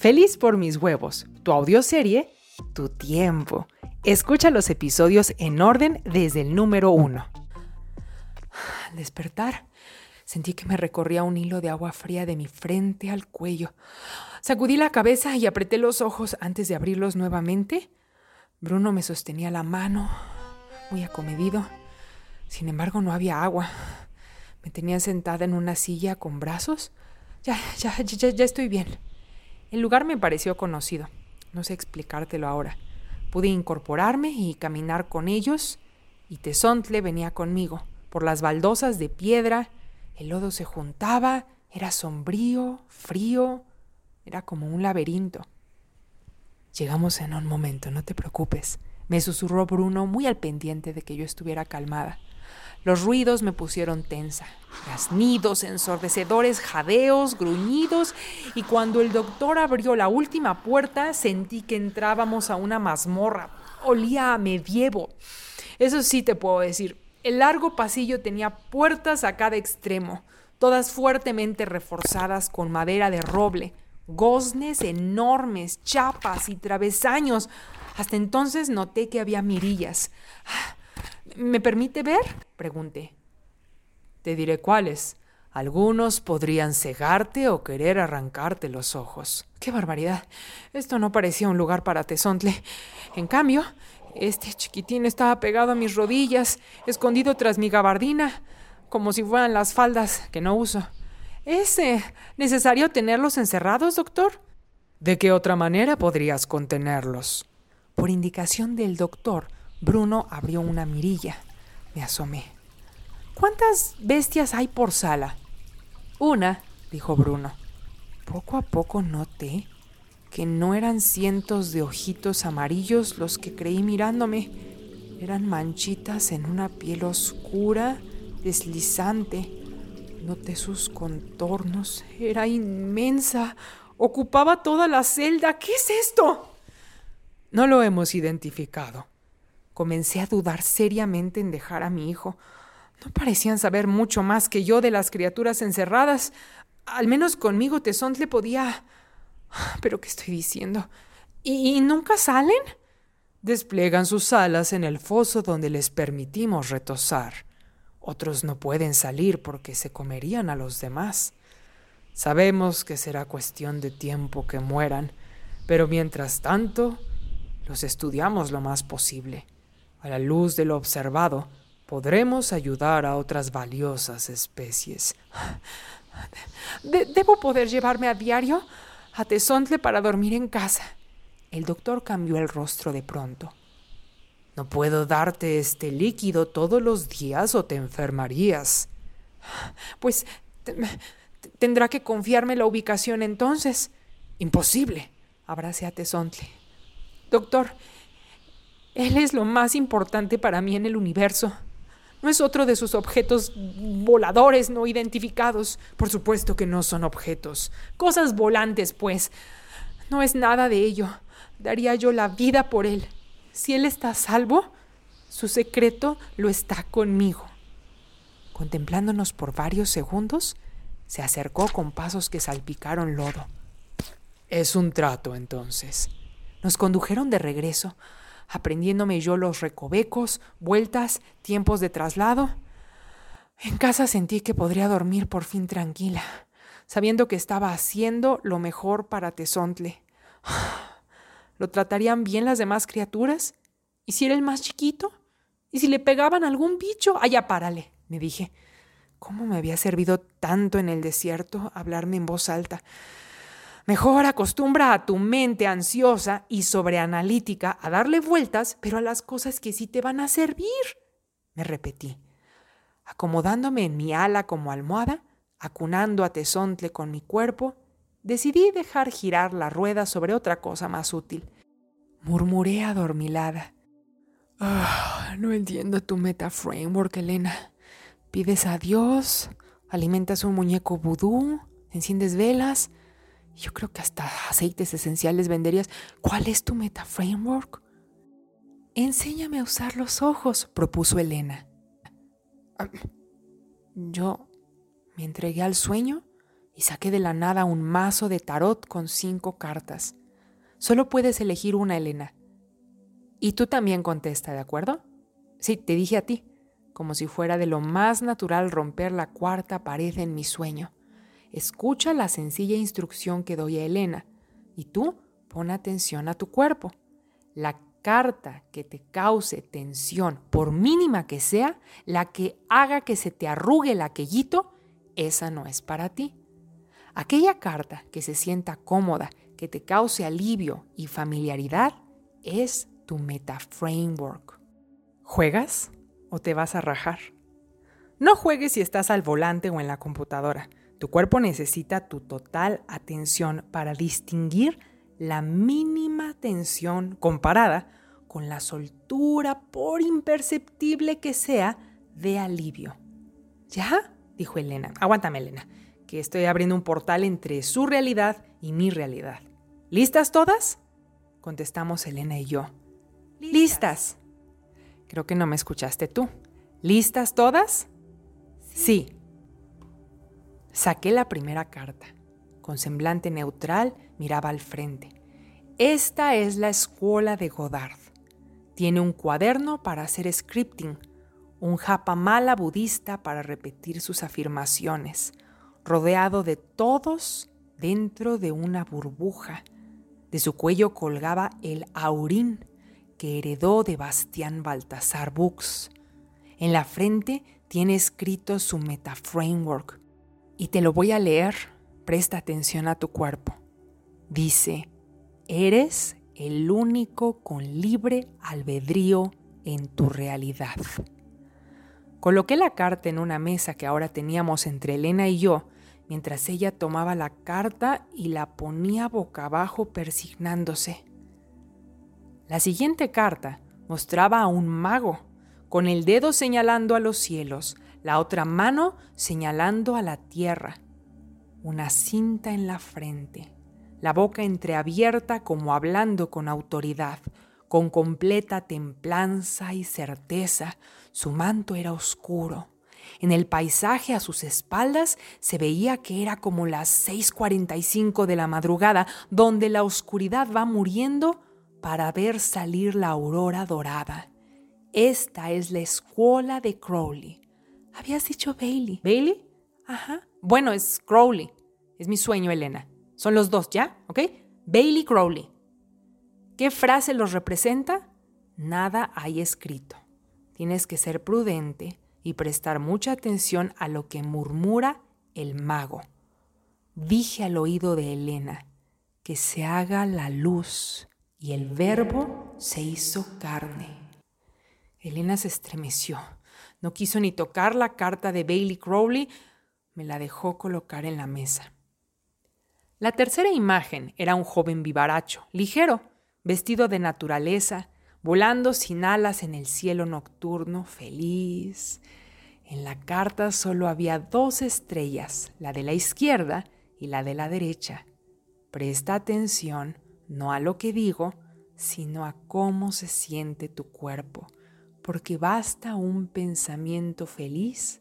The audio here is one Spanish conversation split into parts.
Feliz por mis huevos, tu audioserie, tu tiempo. Escucha los episodios en orden desde el número uno. Al despertar, sentí que me recorría un hilo de agua fría de mi frente al cuello. Sacudí la cabeza y apreté los ojos antes de abrirlos nuevamente. Bruno me sostenía la mano, muy acomedido. Sin embargo, no había agua. Me tenía sentada en una silla con brazos. Ya, ya, ya, ya estoy bien. El lugar me pareció conocido. No sé explicártelo ahora. Pude incorporarme y caminar con ellos, y Tesontle venía conmigo. Por las baldosas de piedra, el lodo se juntaba, era sombrío, frío, era como un laberinto. Llegamos en un momento, no te preocupes, me susurró Bruno muy al pendiente de que yo estuviera calmada. Los ruidos me pusieron tensa. Graznidos, ensordecedores, jadeos, gruñidos, y cuando el doctor abrió la última puerta sentí que entrábamos a una mazmorra. Olía a medievo. Eso sí te puedo decir. El largo pasillo tenía puertas a cada extremo, todas fuertemente reforzadas con madera de roble, goznes enormes, chapas y travesaños. Hasta entonces noté que había mirillas. ¿Me permite ver? pregunté. Te diré cuáles. Algunos podrían cegarte o querer arrancarte los ojos. ¡Qué barbaridad! Esto no parecía un lugar para tesontle. En cambio, este chiquitín estaba pegado a mis rodillas, escondido tras mi gabardina, como si fueran las faldas que no uso. ¿Es necesario tenerlos encerrados, doctor? ¿De qué otra manera podrías contenerlos? Por indicación del doctor, Bruno abrió una mirilla. Me asomé. ¿Cuántas bestias hay por sala? Una, dijo Bruno. Poco a poco noté que no eran cientos de ojitos amarillos los que creí mirándome. Eran manchitas en una piel oscura, deslizante. Noté sus contornos. Era inmensa. Ocupaba toda la celda. ¿Qué es esto? No lo hemos identificado, Comencé a dudar seriamente en dejar a mi hijo. No parecían saber mucho más que yo de las criaturas encerradas. Al menos conmigo Tesontle podía... ¿Pero qué estoy diciendo? ¿Y, nunca salen? Despliegan sus alas en el foso donde les permitimos retosar. Otros no pueden salir porque se comerían a los demás. Sabemos que será cuestión de tiempo que mueran, pero mientras tanto, los estudiamos lo más posible. A la luz de lo observado, podremos ayudar a otras valiosas especies. ¿Debo poder llevarme a diario a Tesontle para dormir en casa? El doctor cambió el rostro de pronto. No puedo darte este líquido todos los días o te enfermarías. Pues tendrá que confiarme la ubicación entonces. Imposible. Abracé a Tesontle. Doctor, él es lo más importante para mí en el universo. No es otro de sus objetos voladores no identificados. Por supuesto que no son objetos. Cosas volantes, pues. No es nada de ello. Daría yo la vida por él. Si él está a salvo, su secreto lo está conmigo. Contemplándonos por varios segundos, se acercó con pasos que salpicaron lodo. Es un trato, entonces. Nos condujeron de regreso aprendiéndome yo los recovecos, vueltas, tiempos de traslado. En casa sentí que podría dormir por fin tranquila, sabiendo que estaba haciendo lo mejor para Tesontle. ¿Lo tratarían bien las demás criaturas? ¿Y si era el más chiquito? ¿Y si le pegaban algún bicho? Allá párale, me dije. ¿Cómo me había servido tanto en el desierto hablarme en voz alta? Mejor acostumbra a tu mente ansiosa y sobreanalítica a darle vueltas, pero a las cosas que sí te van a servir. Me repetí, acomodándome en mi ala como almohada, acunando a Tesontle con mi cuerpo, decidí dejar girar la rueda sobre otra cosa más útil. Murmuré adormilada. Ah, no entiendo tu meta framework, Elena. Pides a Dios, alimentas un muñeco vudú, enciendes velas, yo creo que hasta aceites esenciales venderías. ¿Cuál es tu meta framework? Enséñame a usar los ojos, propuso Elena. Yo me entregué al sueño y saqué de la nada un mazo de tarot con cinco cartas. Solo puedes elegir una, Elena. Y tú también contesta, ¿de acuerdo? Sí, te dije a ti, como si fuera de lo más natural romper la cuarta pared en mi sueño. Escucha la sencilla instrucción que doy a Elena y tú pon atención a tu cuerpo. La carta que te cause tensión, por mínima que sea, la que haga que se te arrugue el aquellito, esa no es para ti. Aquella carta que se sienta cómoda, que te cause alivio y familiaridad, es tu meta framework. ¿Juegas o te vas a rajar? No juegues si estás al volante o en la computadora. Tu cuerpo necesita tu total atención para distinguir la mínima tensión comparada con la soltura, por imperceptible que sea, de alivio. ¿Ya? dijo Elena. Aguántame, Elena, que estoy abriendo un portal entre su realidad y mi realidad. ¿Listas todas? Contestamos Elena y yo. Listas. Creo que no me escuchaste tú. ¿Listas todas? Sí. Saqué la primera carta. Con semblante neutral miraba al frente. Esta es la escuela de Godard. Tiene un cuaderno para hacer scripting, un japamala budista para repetir sus afirmaciones, rodeado de todos dentro de una burbuja. De su cuello colgaba el aurín que heredó de Bastián Baltasar Books. En la frente tiene escrito su meta framework y te lo voy a leer. Presta atención a tu cuerpo. Dice, eres el único con libre albedrío en tu realidad. Coloqué la carta en una mesa que ahora teníamos entre Elena y yo, mientras ella tomaba la carta y la ponía boca abajo persignándose. La siguiente carta mostraba a un mago, con el dedo señalando a los cielos, la otra mano señalando a la tierra, una cinta en la frente la boca entreabierta como hablando con autoridad, con completa templanza y certeza. Su manto era oscuro. En el paisaje a sus espaldas se veía que era como las 6.45 de la madrugada, donde la oscuridad va muriendo para ver salir la aurora dorada. Esta es la escuela de Crowley. Habías dicho Bailey. ¿Bailey? Ajá. Bueno, es Crowley. Es mi sueño, Elena. Son los dos, ¿ya? ¿Ok? Bailey Crowley. ¿Qué frase los representa? Nada hay escrito. Tienes que ser prudente y prestar mucha atención a lo que murmura el mago. Dije al oído de Elena, que se haga la luz, y el verbo se hizo carne. Elena se estremeció. No quiso ni tocar la carta de Bailey Crowley, me la dejó colocar en la mesa. La tercera imagen era un joven vivaracho, ligero, vestido de naturaleza, volando sin alas en el cielo nocturno, feliz. En la carta solo había dos estrellas, la de la izquierda y la de la derecha. Presta atención no a lo que digo, sino a cómo se siente tu cuerpo, porque basta un pensamiento feliz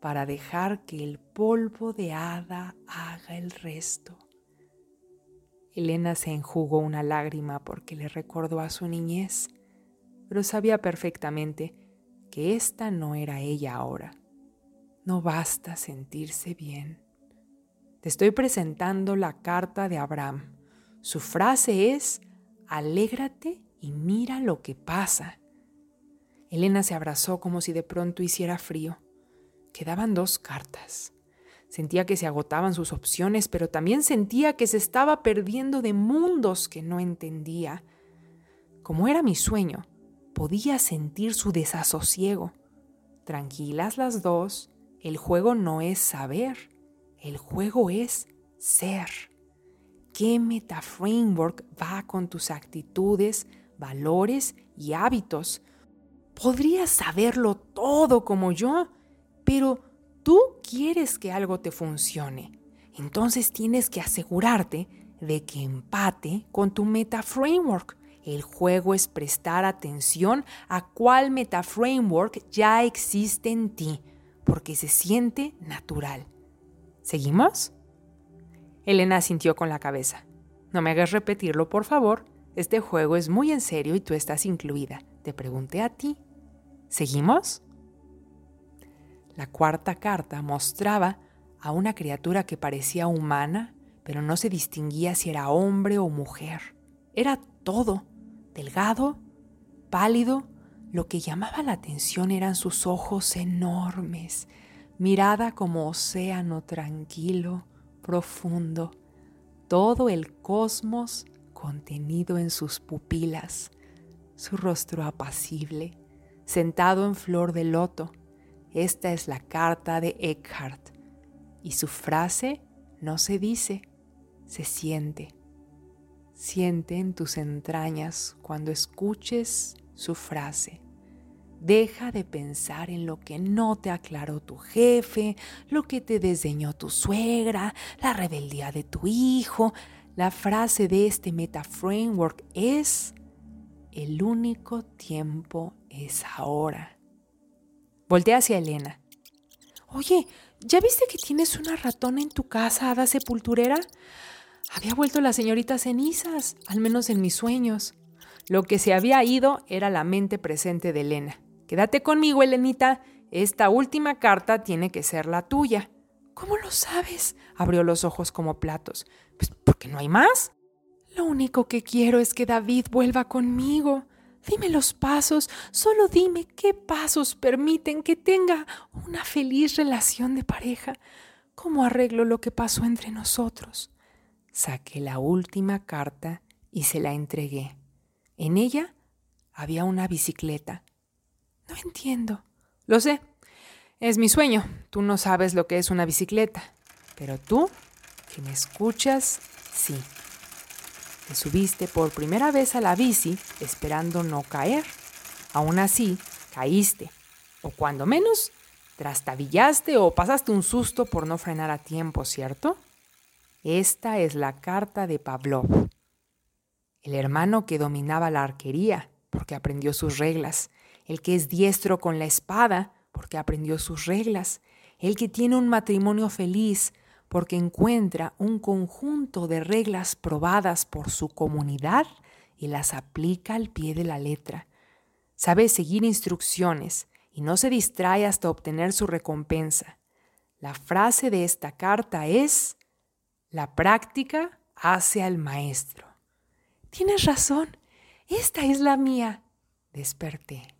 para dejar que el polvo de hada haga el resto. Elena se enjugó una lágrima porque le recordó a su niñez, pero sabía perfectamente que esta no era ella ahora. No basta sentirse bien. Te estoy presentando la carta de Abraham. Su frase es, alégrate y mira lo que pasa. Elena se abrazó como si de pronto hiciera frío. Quedaban dos cartas. Sentía que se agotaban sus opciones, pero también sentía que se estaba perdiendo de mundos que no entendía. Como era mi sueño, podía sentir su desasosiego. Tranquilas las dos, el juego no es saber, el juego es ser. ¿Qué metaframework va con tus actitudes, valores y hábitos? Podrías saberlo todo como yo, pero tú quieres que algo te funcione, entonces tienes que asegurarte de que empate con tu meta framework. El juego es prestar atención a cuál meta framework ya existe en ti, porque se siente natural. ¿Seguimos? Elena sintió con la cabeza. No me hagas repetirlo, por favor. Este juego es muy en serio y tú estás incluida. Te pregunté a ti. ¿Seguimos? La cuarta carta mostraba a una criatura que parecía humana, pero no se distinguía si era hombre o mujer. Era todo, delgado, pálido. Lo que llamaba la atención eran sus ojos enormes, mirada como océano tranquilo, profundo, todo el cosmos contenido en sus pupilas, su rostro apacible, sentado en flor de loto. Esta es la carta de Eckhart y su frase no se dice, se siente. Siente en tus entrañas cuando escuches su frase. Deja de pensar en lo que no te aclaró tu jefe, lo que te desdeñó tu suegra, la rebeldía de tu hijo. La frase de este meta framework es, el único tiempo es ahora. Voltea hacia Elena. Oye, ¿ya viste que tienes una ratona en tu casa, hada sepulturera? Había vuelto la señorita cenizas, al menos en mis sueños. Lo que se había ido era la mente presente de Elena. Quédate conmigo, Elenita. Esta última carta tiene que ser la tuya. ¿Cómo lo sabes? Abrió los ojos como platos. Pues porque no hay más. Lo único que quiero es que David vuelva conmigo. Dime los pasos, solo dime qué pasos permiten que tenga una feliz relación de pareja. ¿Cómo arreglo lo que pasó entre nosotros? Saqué la última carta y se la entregué. En ella había una bicicleta no entiendo. Lo sé. Es mi sueño. Tú no sabes lo que es una bicicleta. Pero tú, que me escuchas, sí. Te subiste por primera vez a la bici esperando no caer. Aún así, caíste. O cuando menos, trastabillaste o pasaste un susto por no frenar a tiempo, ¿cierto? Esta es la carta de Pavlov. El hermano que dominaba la arquería, porque aprendió sus reglas el que es diestro con la espada, porque aprendió sus reglas, el que tiene un matrimonio feliz, porque encuentra un conjunto de reglas probadas por su comunidad y las aplica al pie de la letra. Sabe seguir instrucciones y no se distrae hasta obtener su recompensa. La frase de esta carta es, la práctica hace al maestro. Tienes razón, esta es la mía. Desperté.